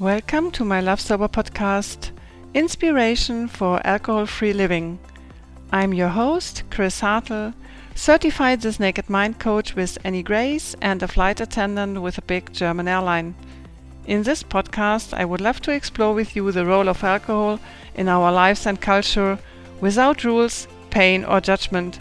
Welcome to my Love Sober podcast, Inspiration for Alcohol Free Living. I'm your host, Chris Hartle, certified This Naked Mind coach with Annie Grace and a flight attendant with a big German airline. In this podcast, I would love to explore with you the role of alcohol in our lives and culture without rules, pain, or judgment.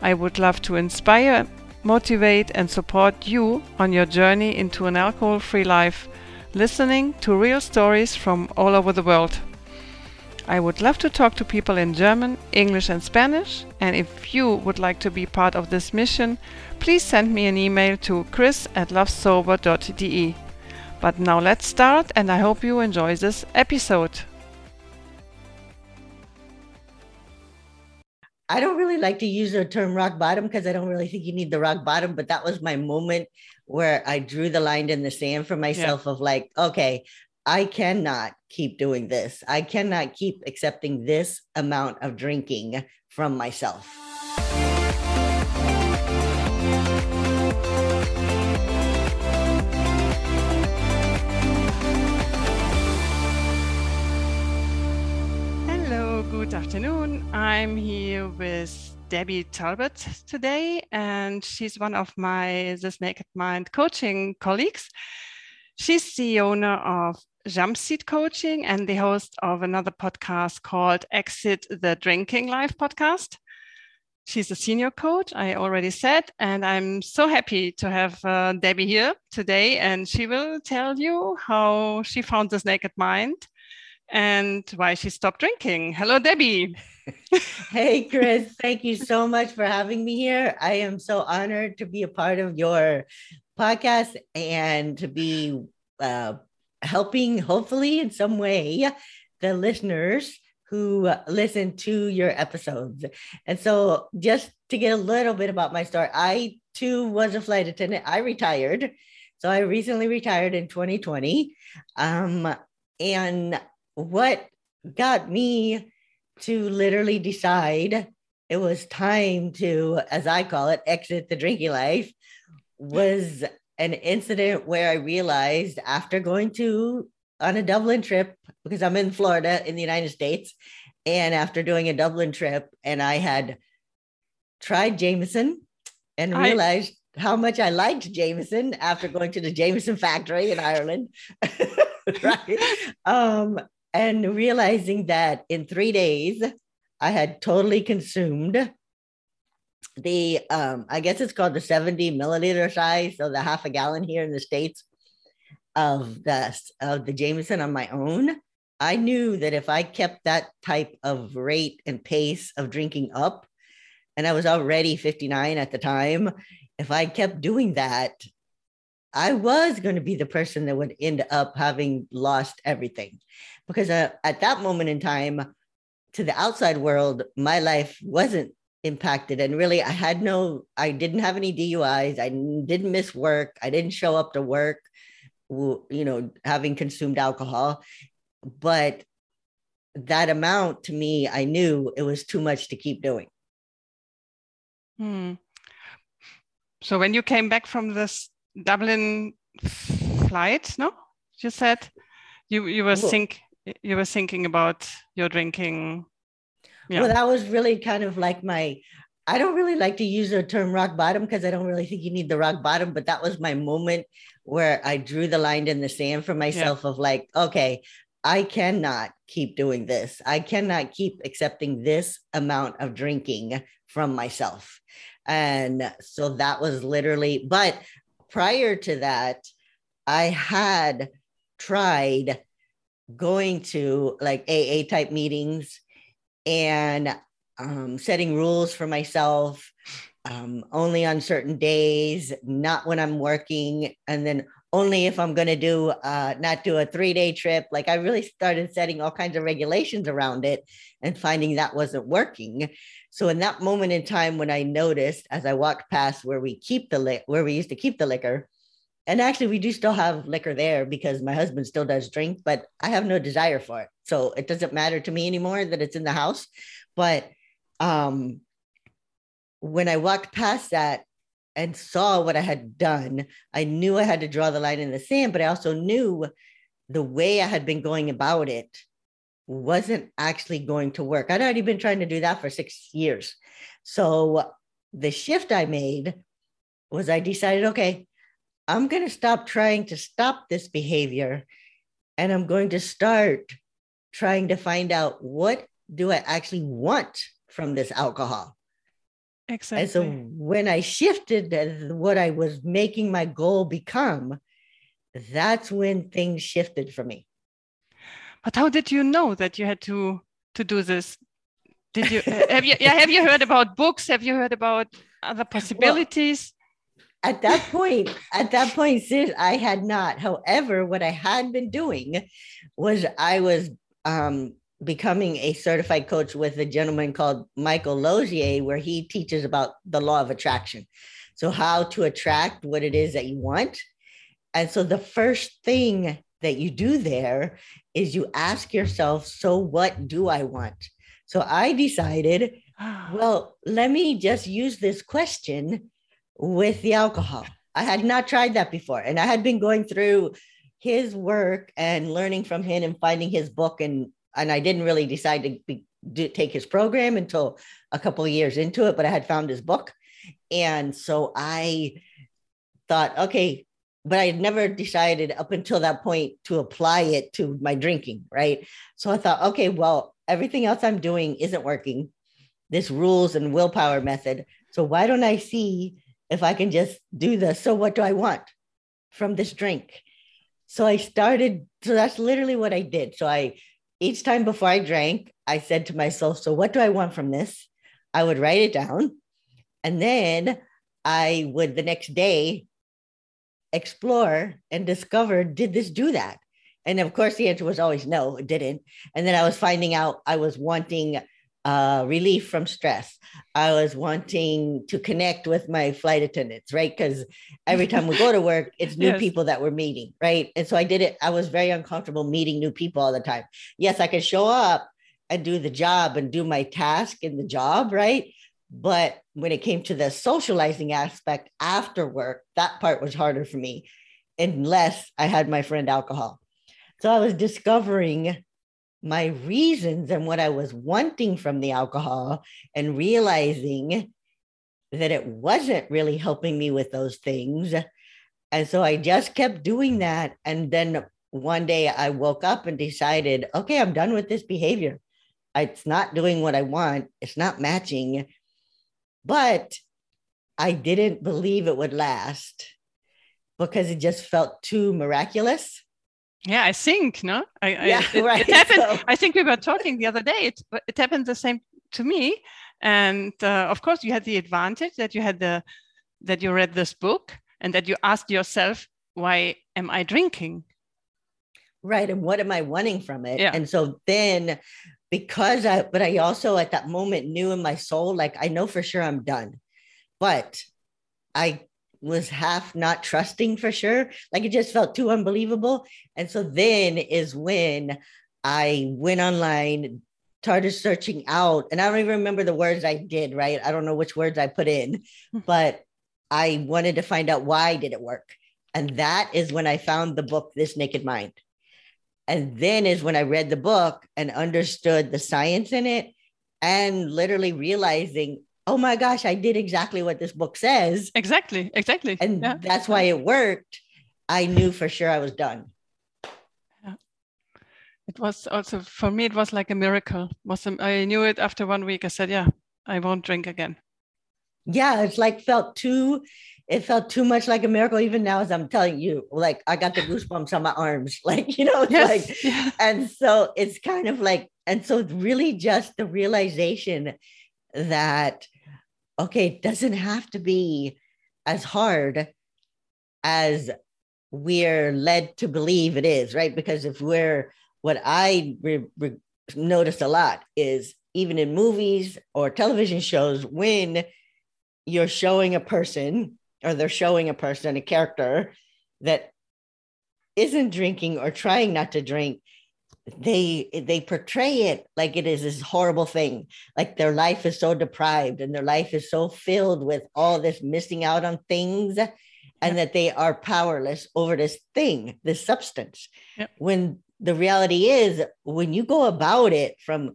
I would love to inspire, motivate, and support you on your journey into an alcohol free life, listening to real stories from all over the world. I would love to talk to people in German, English, and Spanish. And if you would like to be part of this mission, please send me an email to chris at lovesober.de. But now let's start, and I hope you enjoy this episode. I don't really like to use the term rock bottom because I don't really think you need the rock bottom, but that was my moment where I drew the line in the sand for myself yeah. of like, okay, I cannot keep doing this. I cannot keep accepting this amount of drinking from myself. Hello, good afternoon. I'm here with Debi Talbert today, and she's one of my This Naked Mind coaching colleagues. She's the owner of Jumpseat Coaching and the host of another podcast called Exit the Drinking Life podcast. She's a senior coach, I already said, and I'm so happy to have uh, Debi here today. And she will tell you how she found this naked mind and why she stopped drinking. Hello, Debi. hey, Chris. Thank you so much for having me here. I am so honored to be a part of your podcast and to be uh, helping, hopefully, in some way, the listeners who listen to your episodes. And so, just to get a little bit about my story, I too was a flight attendant. I retired. So, I recently retired in 2020. Um, and what got me to literally decide it was time to, as I call it, exit the drinking life was an incident where I realized after going to on a Dublin trip because I'm in Florida in the United States, and after doing a Dublin trip, and I had tried Jameson and realized I... how much I liked Jameson after going to the Jameson factory in Ireland, right? um, and realizing that in three days I had totally consumed the um i guess it's called the 70 milliliter size so the half a gallon here in the states of the of the jameson on my own. I knew that if i kept that type of rate and pace of drinking up and i was already 59 at the time if i kept doing that i was going to be the person that would end up having lost everything because uh, at that moment in time to the outside world my life wasn't impacted. And really i had no i didn't have any duis i didn't miss work. I didn't show up to work you know having consumed alcohol. But that amount to me i knew it was too much to keep doing. Hmm. so when you came back from this dublin flight no? You said you you were think you were thinking about your drinking yeah. Well, that was really kind of like my I don't really like to use the term rock bottom because I don't really think you need the rock bottom, but that was my moment where I drew the line in the sand for myself yeah. of like, okay, I cannot keep doing this. I cannot keep accepting this amount of drinking from myself. And so that was literally, but prior to that, I had tried going to like AA type meetings and um, setting rules for myself um, only on certain days, not when I'm working, and then only if I'm going to do uh, not do a three day trip. Like I really started setting all kinds of regulations around it and finding that wasn't working. So in that moment in time, when I noticed as I walked past where we keep the li- where we used to keep the liquor, and actually we do still have liquor there because my husband still does drink, but I have no desire for it. So it doesn't matter to me anymore that it's in the house. But um, when I walked past that and saw what I had done, I knew I had to draw the line in the sand, but I also knew the way I had been going about it wasn't actually going to work. I'd already been trying to do that for six years. So the shift I made was I decided, okay, I'm going to stop trying to stop this behavior and I'm going to start trying to find out what do I actually want from this alcohol. Exactly. And so when I shifted what I was making my goal become, that's when things shifted for me. But how did you know that you had to to do this? Did you have you yeah, have you heard about books? Have you heard about other possibilities? At that point, at that point, sis, I had not. However, what I had been doing was I was um, becoming a certified coach with a gentleman called Michael Losier, where he teaches about the law of attraction. So, how to attract what it is that you want. And so, the first thing that you do there is you ask yourself, So, what do I want? So, I decided, well, let me just use this question with the alcohol. I had not tried that before. And I had been going through his work and learning from him and finding his book and and I didn't really decide to be, do, take his program until a couple of years into it, but I had found his book. And so I thought, okay, but I had never decided up until that point to apply it to my drinking, right? So I thought, okay, well, everything else I'm doing isn't working, this rules and willpower method. So why don't I see if I can just do this? So what do I want from this drink? So I started, so that's literally what I did. So I each time before I drank, I said to myself, So, what do I want from this? I would write it down. And then I would the next day explore and discover did this do that? And of course, the answer was always no, it didn't. And then I was finding out I was wanting uh, relief from stress. I was wanting to connect with my flight attendants, right? Because every time we go to work, it's new yes. people that we're meeting, right? And so I did it. I was very uncomfortable meeting new people all the time. Yes, I could show up and do the job and do my task in the job, right? But when it came to the socializing aspect after work, that part was harder for me, unless I had my friend alcohol. So I was discovering my reasons and what I was wanting from the alcohol and realizing that it wasn't really helping me with those things. And so I just kept doing that. And then one day I woke up and decided, okay, I'm done with this behavior. It's not doing what I want, it's not matching. But I didn't believe it would last because it just felt too miraculous. Yeah, I think no. I, yeah, I, it, right. it happened. So. I think we were talking the other day. It it happened the same to me, and uh, of course you had the advantage that you had the that you read this book and that you asked yourself, why am I drinking? Right, and what am I wanting from it? Yeah. And so then, because I, but I also at that moment knew in my soul, like I know for sure I'm done, but I was half not trusting for sure. Like it just felt too unbelievable. And so then is when I went online, started searching out, and I don't even remember the words I did, right? I don't know which words I put in, hmm. but I wanted to find out why did it work. And that is when I found the book, This Naked Mind. And then is when I read the book and understood the science in it and literally realizing oh my gosh, I did exactly what this book says. Exactly, exactly. And yeah. that's why it worked. I knew for sure I was done. Yeah. It was also for me, it was like a miracle. Was I knew it after one week. I said, Yeah, I won't drink again. Yeah, it's like felt too it felt too much like a miracle even now as i'm telling you like i got the goosebumps on my arms like you know yes. like yeah. and so it's kind of like and so it's really just the realization that okay, it doesn't have to be as hard as we're led to believe it is, right? Because if we're, what I re- re- notice a lot is even in movies or television shows, when you're showing a person or they're showing a person, a character that isn't drinking or trying not to drink, they they portray it like it is this horrible thing like their life is so deprived and their life is so filled with all this missing out on things and that they are powerless over this thing, this substance. When the reality is, when you go about it from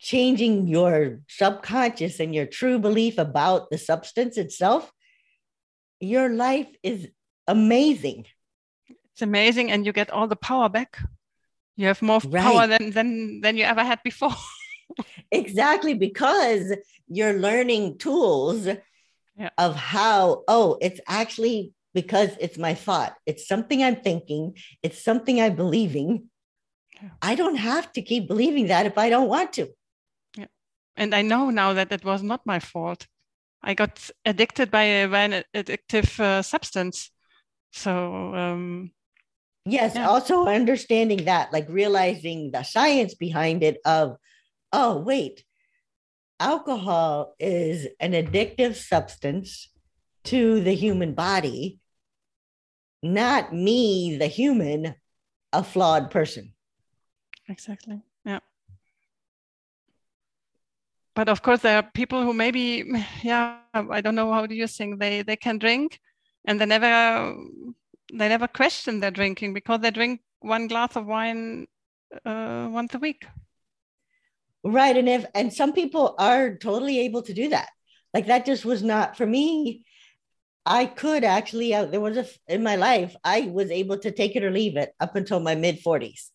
changing your subconscious and your true belief about the substance itself, your life is amazing. It's amazing, and you get all the power back. You have more right. power than than than you ever had before. exactly, because you're learning tools yeah. of how. Oh, it's actually because it's my thought. It's something I'm thinking. It's something I'm believing. Yeah. I don't have to keep believing that if I don't want to. Yeah, and I know now that it was not my fault. I got addicted by, an addictive uh, substance. So um, yes, yeah. also understanding that, like realizing the science behind it. Of oh wait, alcohol is an addictive substance to the human body, not me, the human, a flawed person. Exactly. Yeah but of course there are people who maybe yeah i don't know how do you think they they can drink and they never they never question their drinking because they drink one glass of wine uh, once a week. Right and if and some people are totally able to do that. Like that just was not for me i could actually uh, there was a in my life i was able to take it or leave it up until my mid 40s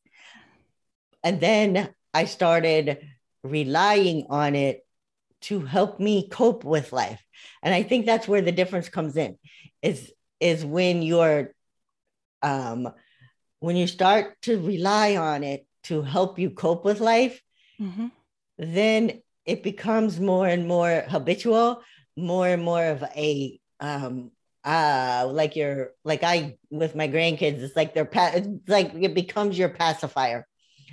and then i started relying on it to help me cope with life. And i think that's where the difference comes in is is when you're um when you start to rely on it to help you cope with life mm-hmm. then it becomes more and more habitual more and more of a um uh like you're like i with my grandkids it's like they're pa- it's like it becomes your pacifier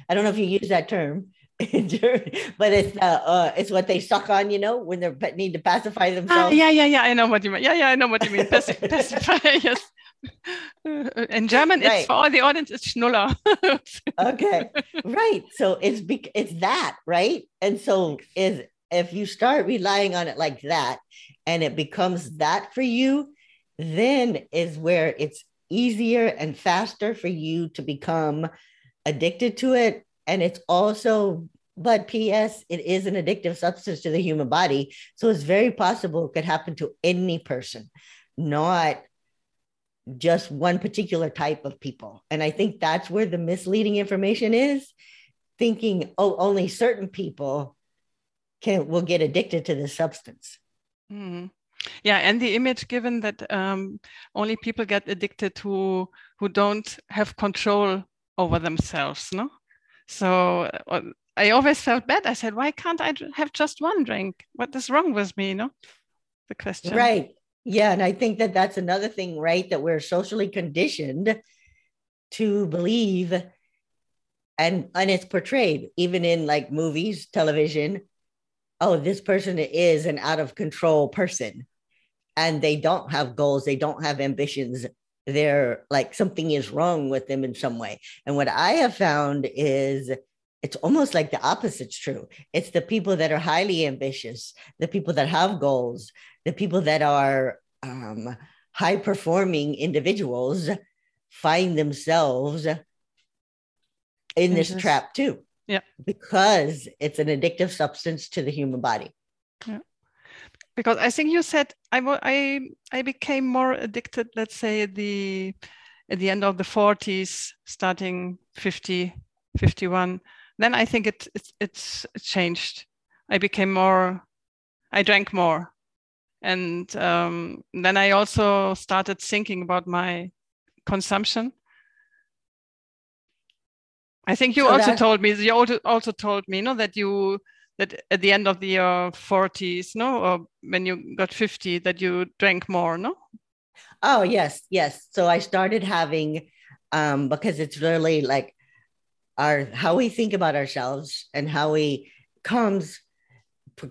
i don't know if you use that term but it's uh, uh, it's what they suck on, you know, when they're need to pacify ah, themselves. yeah, yeah, yeah. I know what you mean. Yeah, yeah, I know what you mean. Pacif- pacify, yes. In German, right. it's for all the audience. It's Schnuller. okay, right. So it's be- it's that right, and so is if you start relying on it like that, and it becomes that for you, then is where it's easier and faster for you to become addicted to it and it's also but ps it is an addictive substance to the human body so it's very possible it could happen to any person not just one particular type of people and i think that's where the misleading information is thinking oh only certain people can will get addicted to this substance mm. yeah and the image given that um, only people get addicted who who don't have control over themselves no so uh, I always felt bad. I said, why can't I have just one drink? What is wrong with me? Know, the question. Right. Yeah. And I think that that's another thing, right? That we're socially conditioned to believe and and it's portrayed even in like movies television oh this person is an out of control person and they don't have goals they don't have ambitions they're like something is wrong with them in some way. And what I have found is it's almost like the opposite's true. It's the people that are highly ambitious, the people that have goals, the people that are um, high performing individuals find themselves in this trap too. Yeah. Because it's an addictive substance to the human body. Yeah because I think you said I, I, I became more addicted, let's say at the, at the end of the 40s, starting 50, 51. Then I think it, it, it's changed. I became more, I drank more. And um, then I also started thinking about my consumption. I think you so also told me, you also told me, you know, that you that at the end of the uh, 40s, no, or when you got 50, that you drank more, no? Oh, yes, yes. So I started having, um, because it's really like our how we think about ourselves and how we comes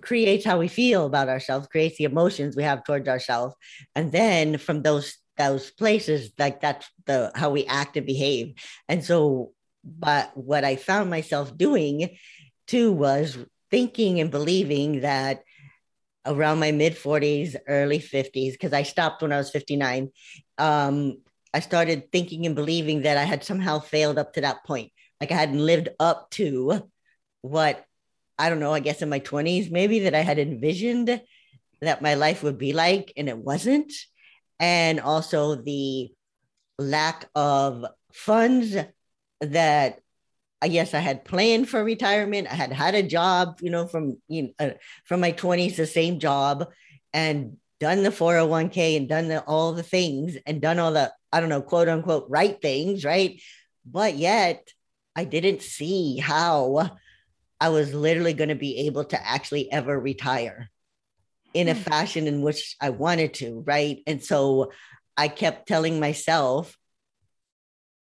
creates how we feel about ourselves, creates the emotions we have towards ourselves, and then from those those places, like that's the how we act and behave. And so, but what I found myself doing too was thinking and believing that around my mid 40s, early 50s, because I stopped when I was 59. Um, I started thinking and believing that I had somehow failed up to that point. Like I hadn't lived up to what I don't know, I guess in my 20s, maybe that I had envisioned that my life would be like, and it wasn't. And also the lack of funds that yes, I had planned for retirement. I had had a job, you know, from you know, uh, from my 20s, the same job, and done the 401k and done the, all the things and done all the I don't know, quote unquote, right things, right? But yet, I didn't see how I was literally going to be able to actually ever retire in a hmm. fashion in which I wanted to, right? And so I kept telling myself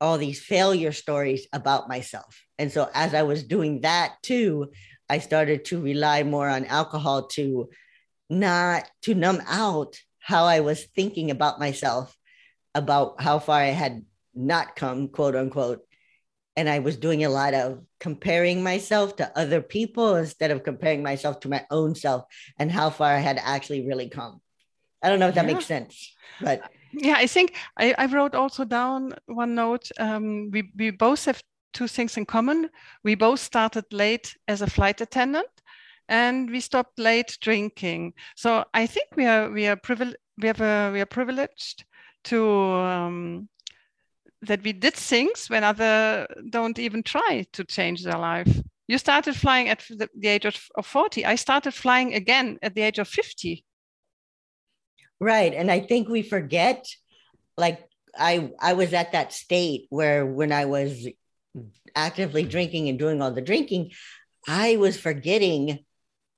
all these failure stories about myself. And so as I was doing that too, I started to rely more on alcohol to not to numb out how I was thinking about myself, about how far I had not come, quote unquote. And I was doing a lot of comparing myself to other people instead of comparing myself to my own self and how far I had actually really come. I don't know if that yeah. makes sense, but yeah, I think I, I wrote also down one note. Um, we, we both have two things in common. We both started late as a flight attendant and we stopped late drinking. So I think we are we are privileged we have a, we are privileged to um, that we did things when other don't even try to change their life. You started flying at the, age of, of 40. I started flying again at the age of 50. Right. And I think we forget like I I was at that state where when I was actively drinking and doing all the drinking, I was forgetting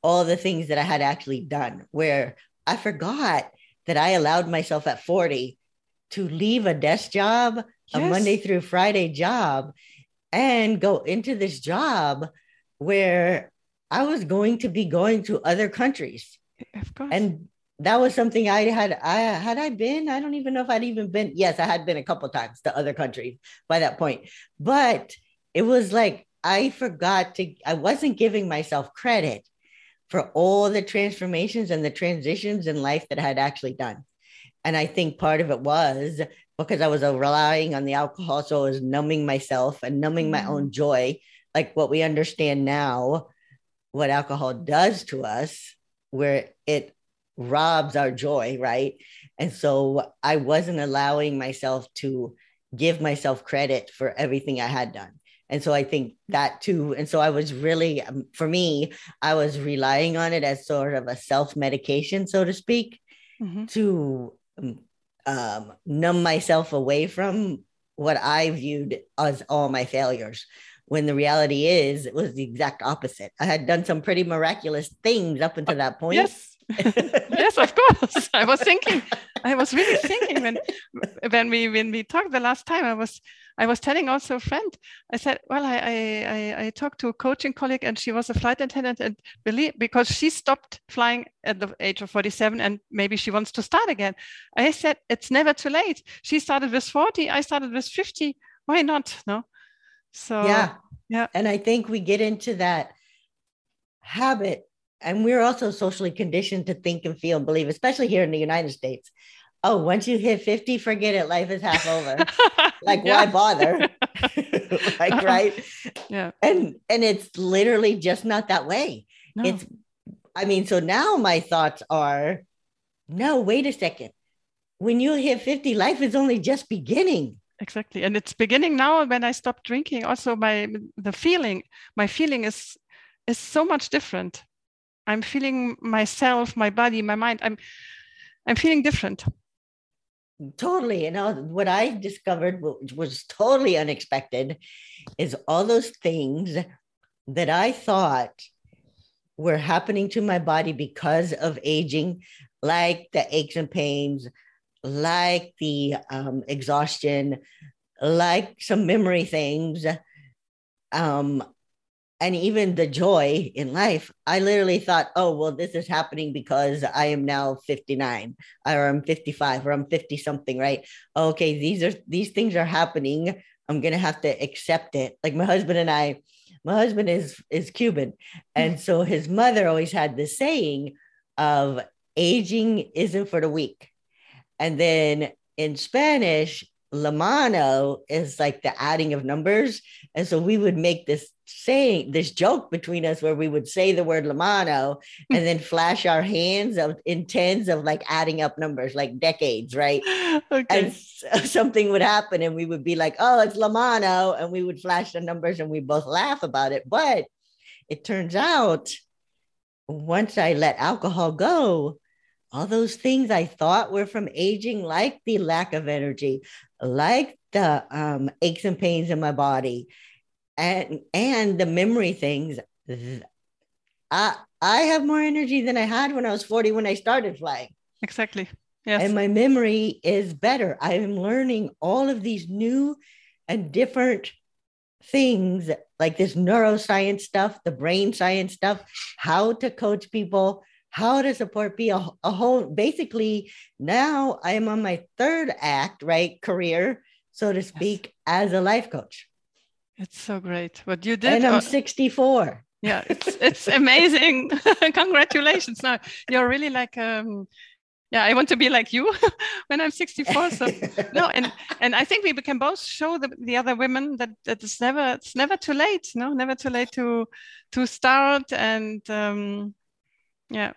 all the things that I had actually done where I forgot that I allowed myself at 40 to leave a desk job, yes. a Monday through Friday job, and go into this job where I was going to be going to other countries. Of course. And that was something I had. I had I been. I don't even know if I'd even been. Yes, I had been a couple times to other countries by that point, but it was like I forgot to. I wasn't giving myself credit for all the transformations and the transitions in life that I had actually done, and I think part of it was because I was relying on the alcohol, so I was numbing myself and numbing my own mm-hmm. joy, like what we understand now, what alcohol does to us, where it robs our joy, right? And so I wasn't allowing myself to give myself credit for everything I had done. And so I think that too. And so I was really, um, for me, I was relying on it as sort of a self medication, so to speak, mm-hmm. to um, um, numb myself away from what I viewed as all my failures. When the reality is, it was the exact opposite. I had done some pretty miraculous things up until that point. Yes yes, of course. I was thinking, I was really thinking when when we when we talked the last time, I was I was telling also a friend, I said, well, I I I, talked to a coaching colleague and she was a flight attendant and believe because she stopped flying at the age of 47 and maybe she wants to start again. I said, it's never too late. She started with 40, I started with 50. Why not? No. So yeah. Yeah. And I think we get into that habit and we're also socially conditioned to think and feel and believe, especially here in the United States. Oh, once you hit 50, forget it. Life is half over. like, why bother? like, uh-uh. right? Yeah. And and it's literally just not that way. No. It's I mean, so now my thoughts are no, wait a second. When you hit 50, life is only just beginning exactly and it's beginning now when i stopped drinking also my the feeling my feeling is is so much different i'm feeling myself my body my mind i'm i'm feeling different totally you know what i discovered which was totally unexpected is all those things that i thought were happening to my body because of aging like the aches and pains like the um, exhaustion like some memory things um, and even the joy in life, I literally thought, oh, well, this is happening because I am now 59 or I'm 55 or I'm 50 something, right? Okay, these are these things are happening. I'm gonna have to accept it. Like my husband and I, my husband is is Cuban. And so his mother always had this saying, of aging isn't for the weak. And then in Spanish, la mano is like the adding of numbers. And so we would make this saying, this joke between us where we would say the word Lamano and then flash our hands of in tens of like adding up numbers, like decades, right? Okay. And something would happen and we would be like, oh, it's Lamano. And we would flash the numbers and we both laugh about it. But it turns out once I let alcohol go, all those things I thought were from aging, like the lack of energy, like the um, aches and pains in my body, and and the memory things. I I have more energy than I had when I was 40 when I started flying. Exactly. Yes. And my memory is better. I am learning all of these new and different things like this neuroscience stuff, the brain science stuff, how to coach people, how to support be a, a whole basically now i am on my third act right career so to speak yes. as a life coach it's so great what you did and i'm uh, 64 yeah it's it's amazing congratulations now you're really like um yeah i want to be like you when i'm 64 so no and and i think we can both show the, the other women that that it's never it's never too late no never too late to to start and um yeah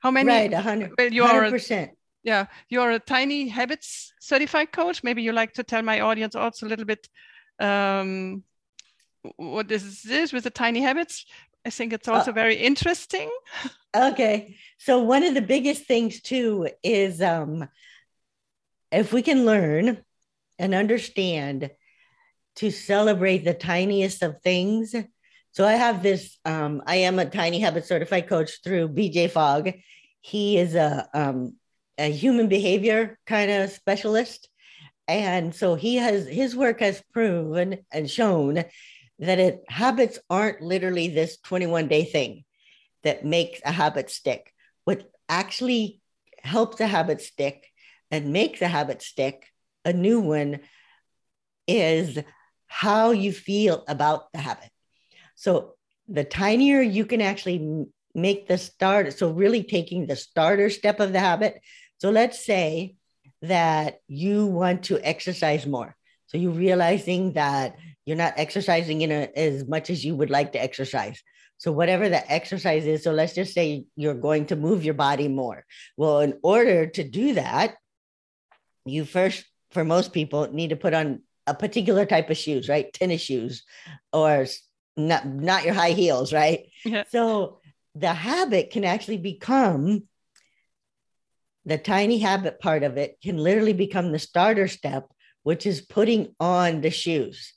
how many? Right, 100, well, you 100%. Are, yeah, you're a tiny habits certified coach. Maybe you like to tell my audience also a little bit um, what is this with the tiny habits. I think it's also uh, very interesting. Okay. So one of the biggest things too is um, if we can learn and understand to celebrate the tiniest of things so I have this, um, I am a tiny habit certified coach through BJ Fogg. He is a, um, a human behavior kind of specialist. And so he has, his work has proven and shown that it, habits aren't literally this 21 day thing that makes a habit stick. What actually helps a habit stick and makes a habit stick, a new one, is how you feel about the habit. So the tinier you can actually make the start, so really taking the starter step of the habit. So let's say that you want to exercise more. So you're realizing that you're not exercising in a, as much as you would like to exercise. So whatever the exercise is, so let's just say you're going to move your body more. Well, in order to do that, you first, for most people, need to put on a particular type of shoes, right? Tennis shoes or not not your high heels, right? Yeah. So the habit can actually become the tiny habit part of it can literally become the starter step, which is putting on the shoes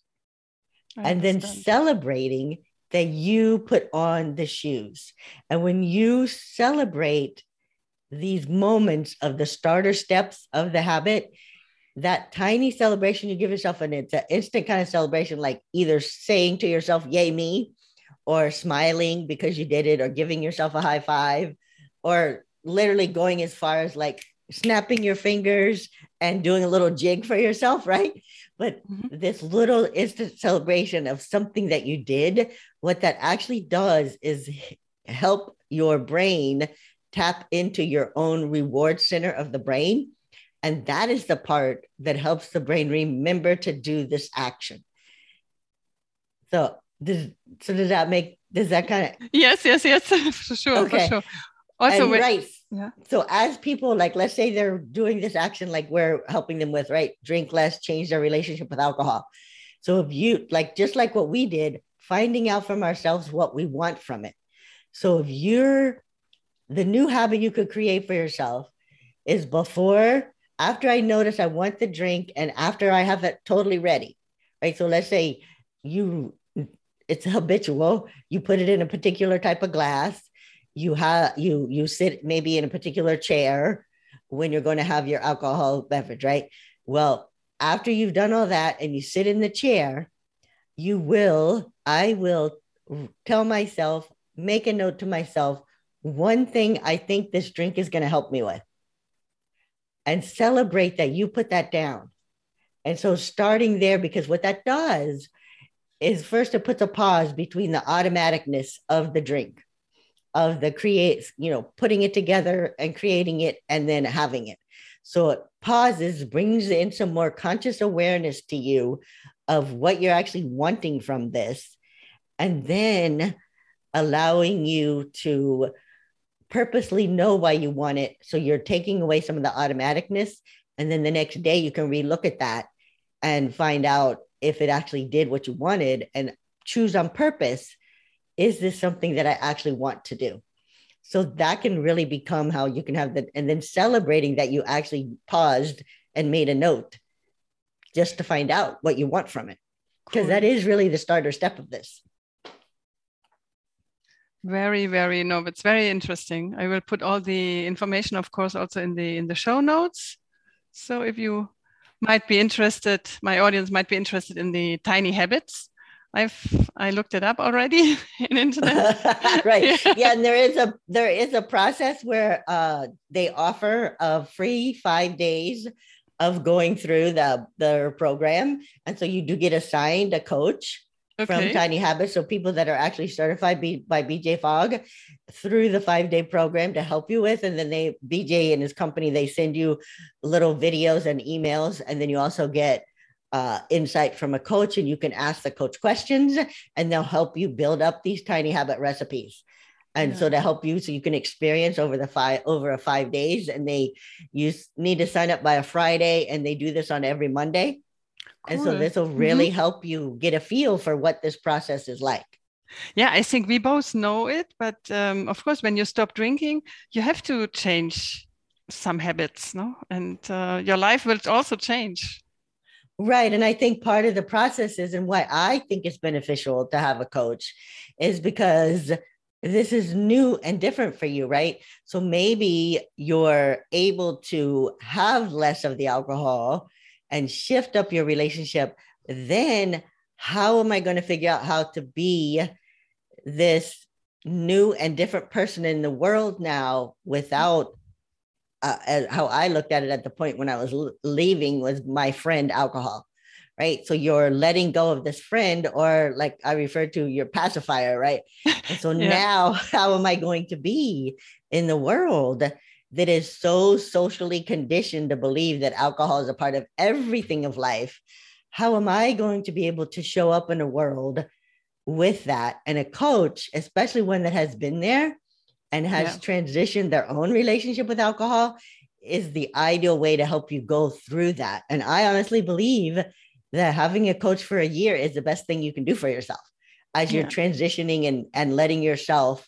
and then celebrating that you put on the shoes. And when you celebrate these moments of the starter steps of the habit, that tiny celebration you give yourself, and it's an instant kind of celebration, like either saying to yourself, Yay, me, or smiling because you did it, or giving yourself a high five, or literally going as far as like snapping your fingers and doing a little jig for yourself, right? But mm-hmm. this little instant celebration of something that you did, what that actually does is help your brain tap into your own reward center of the brain and that is the part that helps the brain remember to do this action. So, does, so does that make, does that kind of? Yes, yes, yes, for sure, okay. for sure. Also, and, right. Yeah. So as people like, let's say they're doing this action, like we're helping them with, right? Drink less, change their relationship with alcohol. So if you like, just like what we did, finding out from ourselves what we want from it. So if you're the new habit you could create for yourself is before after I notice I want the drink and after I have it totally ready, right? So let's say you, it's habitual, you put it in a particular type of glass, you have, you, you sit maybe in a particular chair when you're going to have your alcohol beverage, right? Well, after you've done all that and you sit in the chair, you will, I will tell myself, make a note to myself, one thing I think this drink is going to help me with and celebrate that you put that down. And so starting there, because what that does is first it puts a pause between the automaticness of the drink. Of the create, you know, putting it together and creating it and then having it. So it pauses, brings in some more conscious awareness to you of what you're actually wanting from this, and then allowing you to purposely know why you want it. So you're taking away some of the automaticness. And then the next day you can relook at that and find out if it actually did what you wanted and choose on purpose is this something that I actually want to do? So that can really become how you can have the, and then celebrating that you actually paused and made a note just to find out what you want from it. Because cool. that is really the starter step of this. Very, very no, it's very interesting. I will put all the information, of course, also in the in the show notes. So if you might be interested, my audience might be interested in the tiny habits. I've I looked it up already in internet. right. Yeah. yeah. and there is a there is a process where uh, they offer a free five days of going through the the program, and so you do get assigned a coach okay. from Tiny Habits. So people that are actually certified by, by BJ Fogg through the five day program to help you with. And then they, BJ and his company, they send you little videos and emails. And then you also get uh, insight from a coach and you can ask the coach questions and they'll help you build up these tiny habit recipes and yeah. so to help you so you can experience over the five over a five days and they you need to sign up by a friday and they do this on every monday Cool. And so this will really mm-hmm. help you get a feel for what this process is like. Yeah, I think we both know it. But um, of course, when you stop drinking, you have to change some habits, no? And uh, your life will also change. Right. And I think part of the process is, and why I think it's beneficial to have a coach is because this is new and different for you, right? So maybe you're able to have less of the alcohol and shift up your relationship, then how am I going to figure out how to be this new and different person in the world now without uh, how I looked at it at the point when I was leaving was my friend alcohol, right? So you're letting go of this friend, or like I refer to your pacifier, right? And so yeah. now, how am I going to be in the world? that is so socially conditioned to believe that alcohol is a part of everything of life, how am I going to be able to show up in a world with that? And a coach, especially one that has been there and has yeah. transitioned their own relationship with alcohol, is the ideal way to help you go through that. And I honestly believe that having a coach for a year is the best thing you can do for yourself as you're yeah. transitioning and, and letting yourself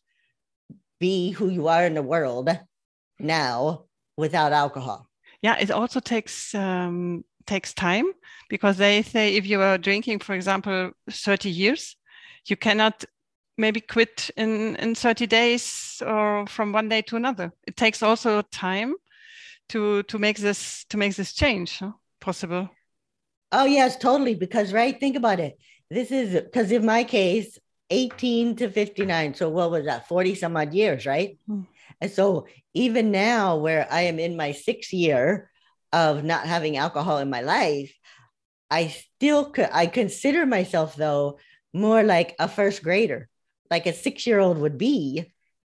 be who you are in the world now without alcohol. Yeah, it also takes um, takes time because they say if you are drinking, for example, 30 years, you cannot maybe quit in in 30 days or from one day to another. It takes also time to to make this to make this change huh, possible. Oh yes, totally. Because right, think about it. This is because in my case, 18 to 59. So what was that? 40 some odd years, right? Mm. And so even now, where I am in my sixth year of not having alcohol in my life, I still could, I consider myself though more like a first grader, like a six year old would be.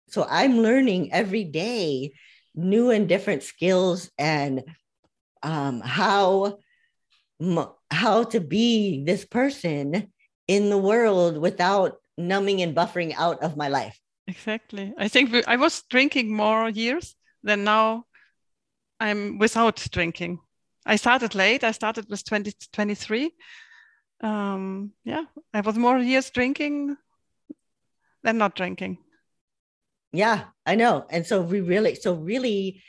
So I'm learning every day new and different skills and um, how how to be this person in the world without numbing and buffering out of my life. Exactly. I think we, I was drinking more years than now I'm without drinking. I started late. I started with 20, 23. Um, yeah, I was more years drinking than not drinking. Yeah, I know. And so we really, so really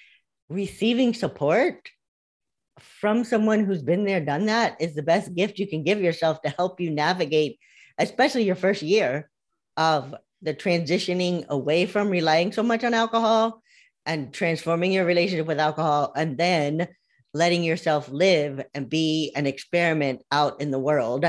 receiving support from someone who's been there, done that is the best gift you can give yourself to help you navigate, especially your first year of the transitioning away from relying so much on alcohol and transforming your relationship with alcohol and then letting yourself live and be an experiment out in the world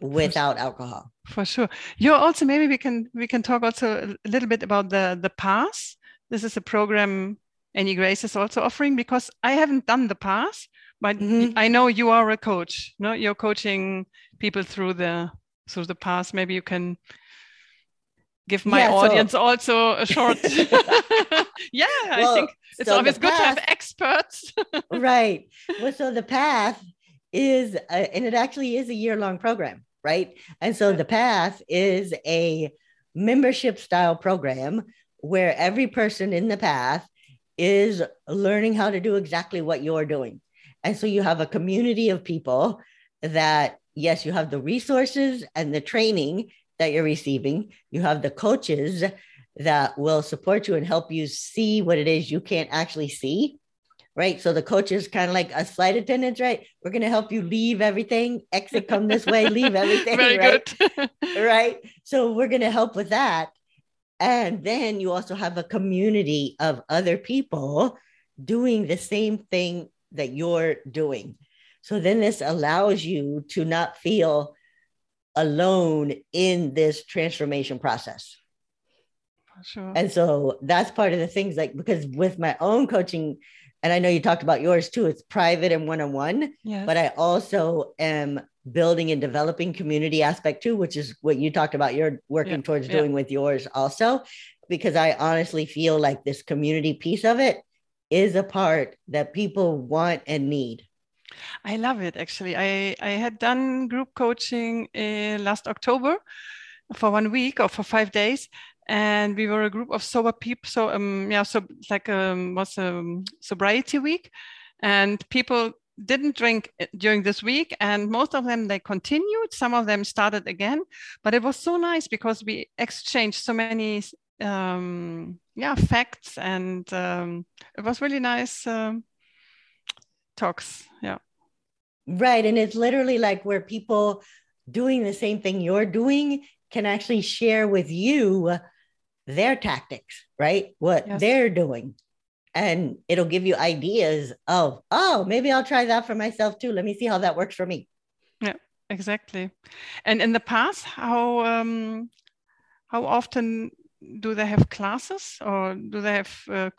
without for, alcohol for sure you're also maybe we can we can talk also a little bit about the the path this is a program Annie Grace is also offering because i haven't done the path but mm-hmm. i know you are a coach no you're coaching people through the through the path maybe you can give my yeah, audience so... also a short. yeah, well, I think it's so always good path, to have experts. right. Well, so the path is, uh, and it actually is a year long program, right? And so the path is a membership style program where every person in the path is learning how to do exactly what you're doing. And so you have a community of people that, yes, you have the resources and the training that you're receiving, you have the coaches that will support you and help you see what it is you can't actually see. Right. So the coach is kind of like a flight attendant, right? We're going to help you leave everything, exit, come this way, leave everything. Very right? good. right. So we're going to help with that. And then you also have a community of other people doing the same thing that you're doing. So then this allows you to not feel alone in this transformation process. Sure. And so that's part of the things like because with my own coaching, and I know you talked about yours too, it's private and one on one, but I also am building and developing community aspect too, which is what you talked about you're working yeah. towards doing yeah. with yours also. Because I honestly feel like this community piece of it is a part that people want and need. I love it actually. I, I had done group coaching uh, last October for one week or for five days. And we were a group of sober people. So um yeah, so like um was a sobriety week. And people didn't drink uh, during this week and most of them they continued some of them started again but it was so nice because we exchanged so many um, yeah facts and um, it was really nice um, talks yeah right and it's literally like where people doing the same thing you're doing can actually share with you their tactics right? What yes. they're doing. And it'll give you ideas of oh maybe i'll try that for myself too. Let me see how that works for me. Yeah exactly. And in the past how um how often do they have classes or do they have uh,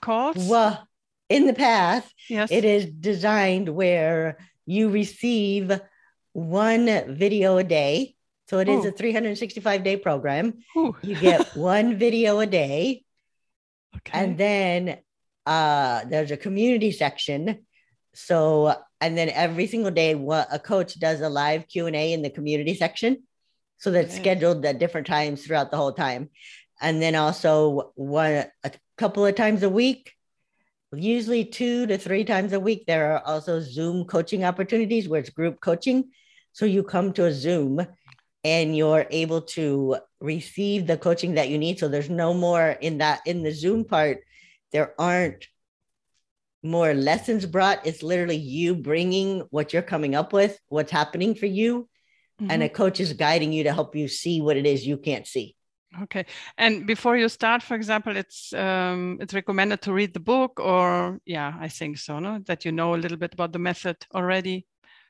calls? Well in the past yes. it is designed where you receive one video a day so it is a 365 day program Ooh. you get one video a day Okay. And then uh, there's a community section. So, and then every single day, what a coach does a live Q and A in the community section. So that's okay. scheduled at different times throughout the whole time. And then also one a couple of times a week, usually two to three times a week. There are also Zoom coaching opportunities where it's group coaching. So you come to a Zoom and you're able to receive the coaching that you need. So there's no more in that in the zoom part there aren't more lessons brought. It's literally you bringing what you're coming up with what's happening for you mm-hmm. and a coach is guiding you to help you see what it is you can't see. Okay. And before you start for example it's um, it's recommended to read the book or yeah i think so no? That you know a little bit about the method already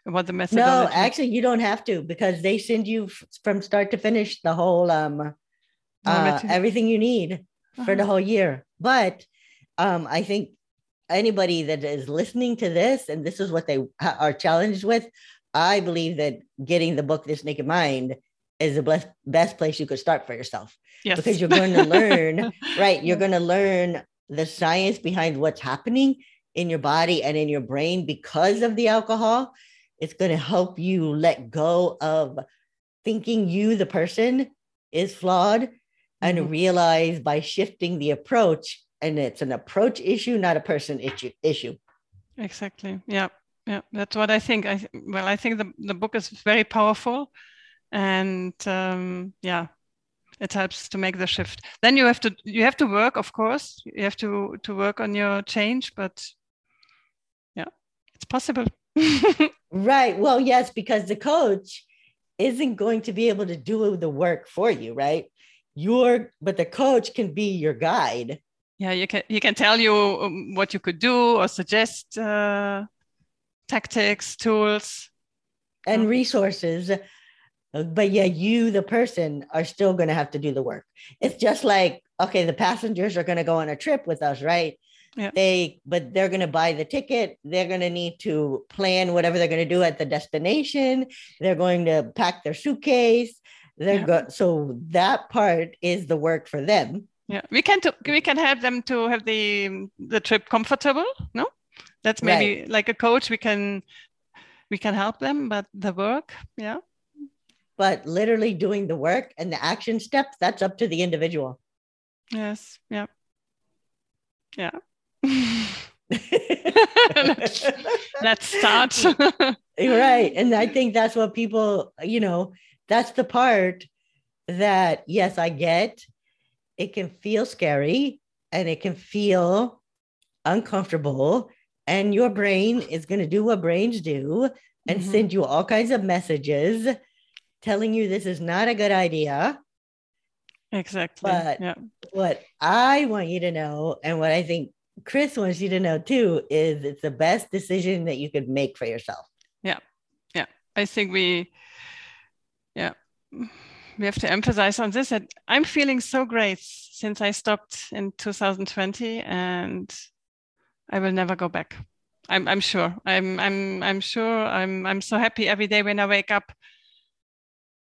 about the methodology? No, actually, you don't have to because they send you f- from start to finish the whole um, uh, everything you need uh-huh. for the uh-huh. whole year. But um, I think anybody that is listening to this and this is what they ha- are challenged with, I believe that getting the book This Naked Mind is the best best place you could start for yourself. Yes. Because you're going to learn, right? You're going to learn the science behind what's happening in your body and in your brain because of the alcohol it's going to help you let go of thinking you, the person, is flawed and mm-hmm. realize by shifting the approach, and it's an approach issue, not a person issue. issue. Exactly. Yeah. Yeah. That's what I think. I well, I think the, the book is very powerful, and um, yeah, it helps to make the shift. Then you have to you have to work, of course. You have to to work on your change, but yeah, it's possible. Right. Well, yes, because the coach isn't going to be able to do the work for you, right? Your but the coach can be your guide. Yeah, you can you can tell you um, what you could do or suggest uh, tactics, tools, and resources. But yeah, you, the person, are still going to have to do the work. It's just like okay, the passengers are going to go on a trip with us, right? Yeah. They, but they're going to buy the ticket. They're going to need to plan whatever they're going to do at the destination. They're going to pack their suitcase. they're Yeah. good so that part is the work for them Yeah, we can to, we can help them to have the the trip comfortable. No, that's maybe like a coach. We can we can help them, but the work, yeah, but literally doing the work and the action steps that's up to the individual yes, yeah, yeah. Let's start. right and i think that's what people you know that's the part that yes i get it can feel scary and it can feel uncomfortable and your brain is going to do what brains do and Mhm. send you all kinds of messages telling you this is not a good idea exactly. But- yeah, what i want you to know and what i think chris wants you to know too is it's the best decision that you could make for yourself Yeah. Yeah. I think we, yeah, we have to emphasize on this that I'm feeling so great since I stopped in 2020, and I will never go back. I'm I'm sure. I'm I'm I'm sure. I'm I'm so happy every day when I wake up.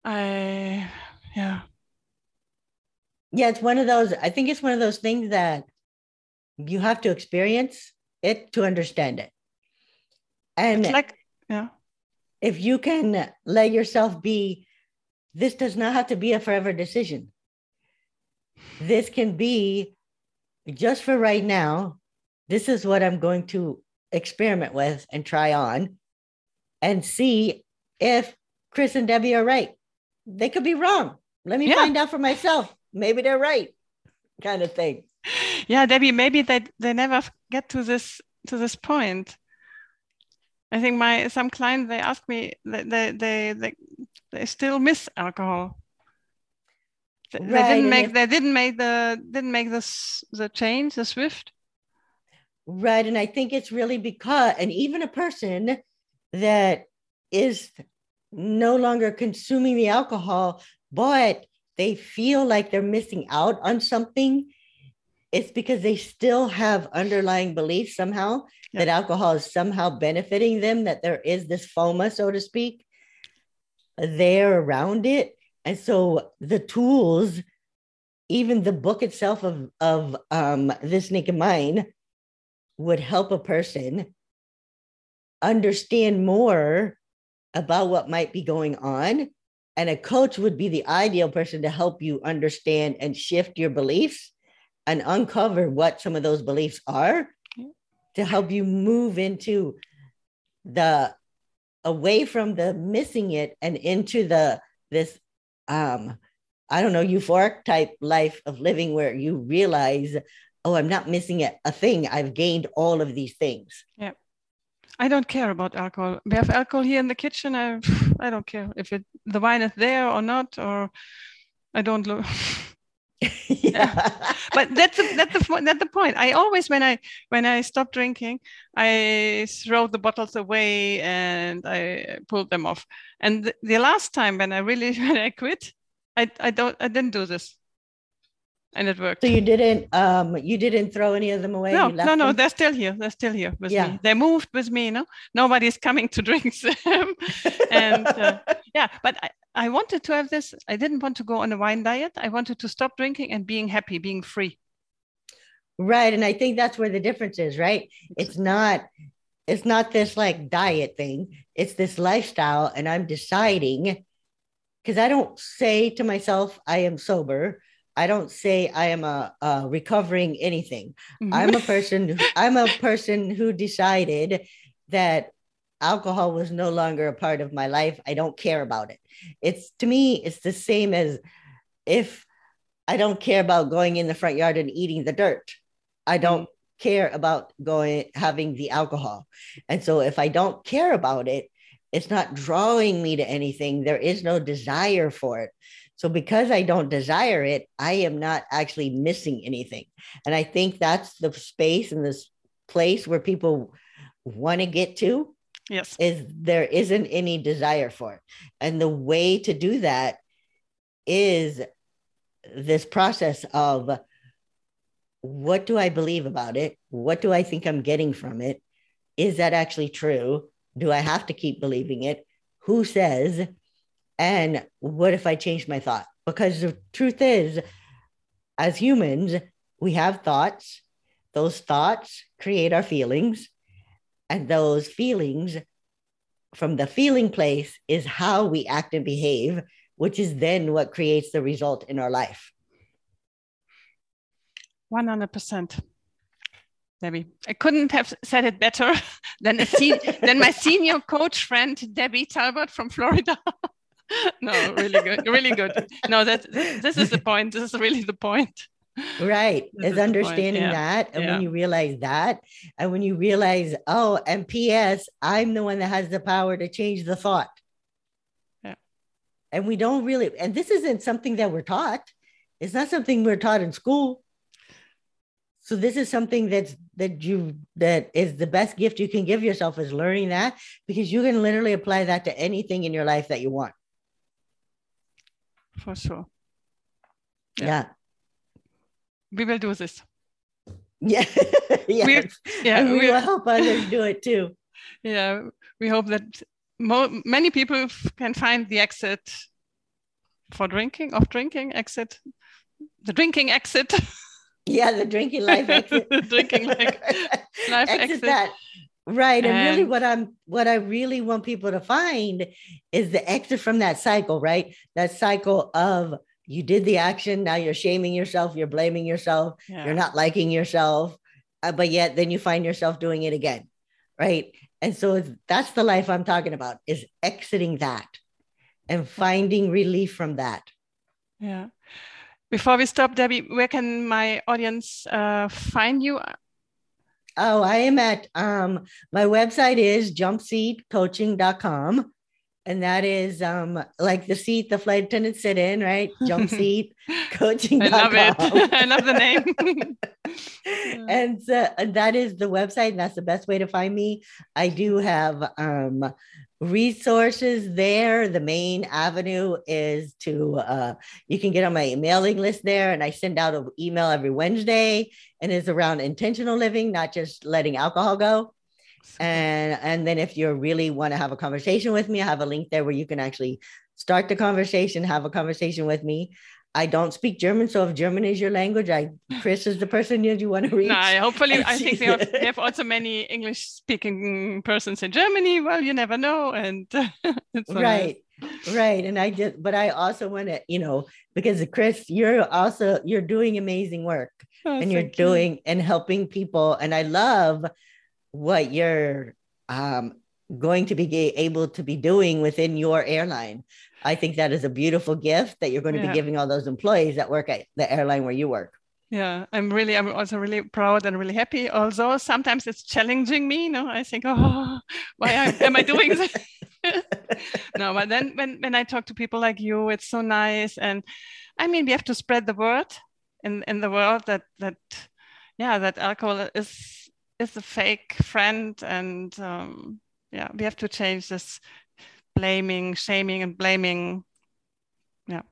I yeah yeah it's one of those i think it's one of those things that you have to experience it to understand it. And it's like yeah. if you can let yourself be this does not have to be a forever decision. This can be just for right now. This is what i'm going to experiment with and try on and see if chris and Debi are right. They could be wrong. Let me Yeah. find out for myself. Maybe they're right kind of thing yeah Debi. Maybe they they never get to this to this point. I think my some clients they ask me they they they they, they still miss alcohol. They, they didn't make they didn't make the didn't make this the change the swift. Right. And I think it's really because, and even a person that is no longer consuming the alcohol, but they feel like they're missing out on something, it's because they still have underlying beliefs somehow that alcohol is somehow benefiting them, that there is this FOMO, so to speak, there around it. And so the tools, even the book itself of, of um, This Naked Mind, would help a person understand more about what might be going on. And a coach would be the ideal person to help you understand and shift your beliefs and uncover what some of those beliefs are to help you move into the away from the missing it and into the this um I don't know euphoric type life of living where you realize oh, I'm not missing a, a thing. I've gained all of these things. Yeah. I don't care about alcohol. We have alcohol here in the kitchen. I I don't care if it the wine is there or not, or I don't look. yeah. but that's the, that's the that's the point. I always when I when I stop drinking, I throw the bottles away and I pull them off. And the, the last time when I really when I quit, I I don't I didn't do this, and it worked. So you didn't um you didn't throw any of them away? no, no, no, them? they're still here. They're still here with Yeah. me. They moved with me. No, nobody's coming to drink them. and, uh, yeah, but I, I wanted to have this. I didn't want to go on a wine diet. I wanted to stop drinking and being happy, being free. right. And I think that's where the difference is, right? It's not it's not this like diet thing. It's this lifestyle. And I'm deciding because I don't say to myself, I am sober. I don't say I am a, a recovering anything. I'm a mm-hmm. person who, I'm a person who decided that alcohol was no longer a part of my life. I don't care about it. It's to me, it's the same as if I don't care about going in the front yard and eating the dirt. I don't mm. care about going having the alcohol. And so if I don't care about it, it's not drawing me to anything. There is no desire for it. So because I don't desire it, I am not actually missing anything. And I think that's the space and this place where people want to get to yes. is there isn't any desire for it. And the way to do that is this process of what do I believe about it? What do I think I'm getting from it? Is that actually true? Do I have to keep believing it? Who says? And what if I change my thought? Because the truth is, as humans, we have thoughts. Those thoughts create our feelings. And those feelings from the feeling place is how we act and behave, which is then what creates the result in our life. 100%. Debi, I couldn't have said it better than, a se- than my senior coach friend, Debi Talbert from Florida. no, really good, really good. No, that this is the point. This is really the point. Right. Is understanding yeah. that. And yeah. when you realize that, and when you realize, oh, and P.S., I'm the one that has the power to change the thought. Yeah. And we don't really, and this isn't something that we're taught. It's not something we're taught in school. So this is something that's that you that is the best gift you can give yourself is learning that because you can literally apply that to anything in your life that you want. For sure. Yeah. yeah. We will do this. Yeah. yes. yeah. And we, we will help others do it too. Yeah. We hope that mo- many people can find the exit for drinking of drinking exit the drinking exit Yeah, the drinking life exit. drinking life, life exit, exit. that. Right. And, and, really what I'm what I really want people to find is the exit from that cycle, right? That cycle of you did the action, now you're shaming yourself, you're blaming yourself, yeah. you're not liking yourself, uh, but yet then you find yourself doing it again, right? And so that's the life I'm talking about is exiting that and finding relief from that. Yeah. Before we stop, Debi, where can my audience uh, find you? Oh, I am at um, my website is jumpseatcoaching.com. And that is um, like the seat the flight attendants sit in, right? Jump seat coaching. I love it. I love the name. and uh, that is the website. And that's the best way to find me. I do have um, resources there the main avenue is to uh, you can get on my mailing list there and i send out an email every wednesday and it's around intentional living not just letting alcohol go and and then if you really want to have a conversation with me i have a link there where you can actually start the conversation have a conversation with me I don't speak German, so if German is your language, I Chris is the person that you want to reach. No, hopefully, I think they have, they have, also many English-speaking persons in Germany. Well, you never know, and right, right. And I just, but I also want to, you know, because Chris, you're also you're doing amazing work, oh, and you're doing you. and helping people, and I love what you're um, going to be able to be doing within your airline. I think that is a beautiful gift that you're going to yeah. be giving all those employees that work at the airline where you work. Yeah, I'm really, I'm also really proud and really happy. Although sometimes it's challenging me, you know, I think, oh, why am I doing this? no, but then when, when I talk to people like you, it's so nice. And I mean, we have to spread the word in, in the world that, that, yeah, that alcohol is, is a fake friend. And um, yeah, we have to change this blaming, shaming, and blaming. Yeah.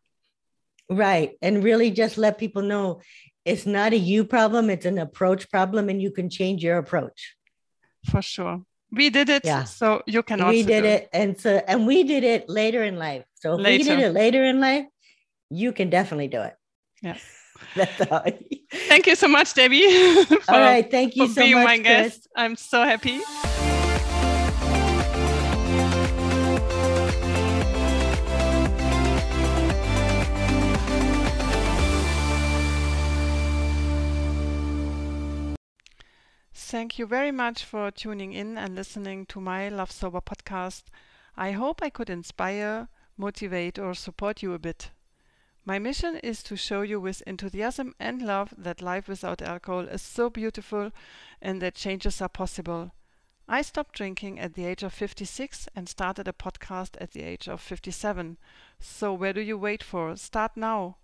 Right. And really just let people know it's not a you problem, it's an approach problem, and you can change your approach. For sure. We did it. Yeah. So you can We did it. And so and we did it later in life. So if later. we did it later in life, you can definitely do it. Yeah. That's all. thank you so much, Debi. for, all right. Thank you so being much. my Chris. guest. I'm so happy. Thank you very much for tuning in and listening to my Love Sober podcast. I hope I could inspire, motivate, or support you a bit. My mission is to show you with enthusiasm and love that life without alcohol is so beautiful and that changes are possible. I stopped drinking at the age of 56 and started a podcast at the age of 57. So, where do you wait for? Start now.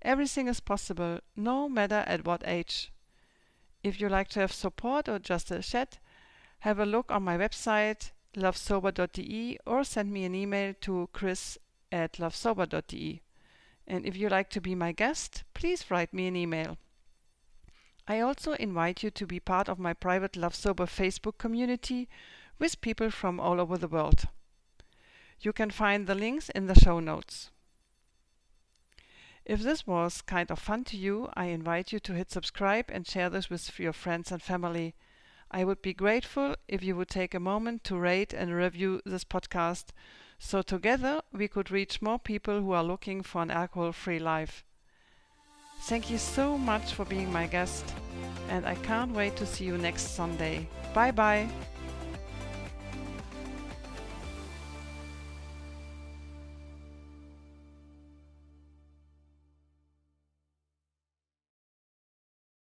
Everything is possible, no matter at what age. If you like to have support or just a chat, have a look on my website lovesober.de or send me an email to chris at lovesober.de. And if you like to be my guest, please write me an email. I also invite you to be part of my private Love Sober Facebook community with people from all over the world. You can find the links in the show notes. If this was kind of fun to you, I invite you to hit subscribe and share this with your friends and family. I would be grateful if you would take a moment to rate and review this podcast so together we could reach more people who are looking for an alcohol free life. Thank you so much for being my guest, and I can't wait to see you next Sunday. Bye bye.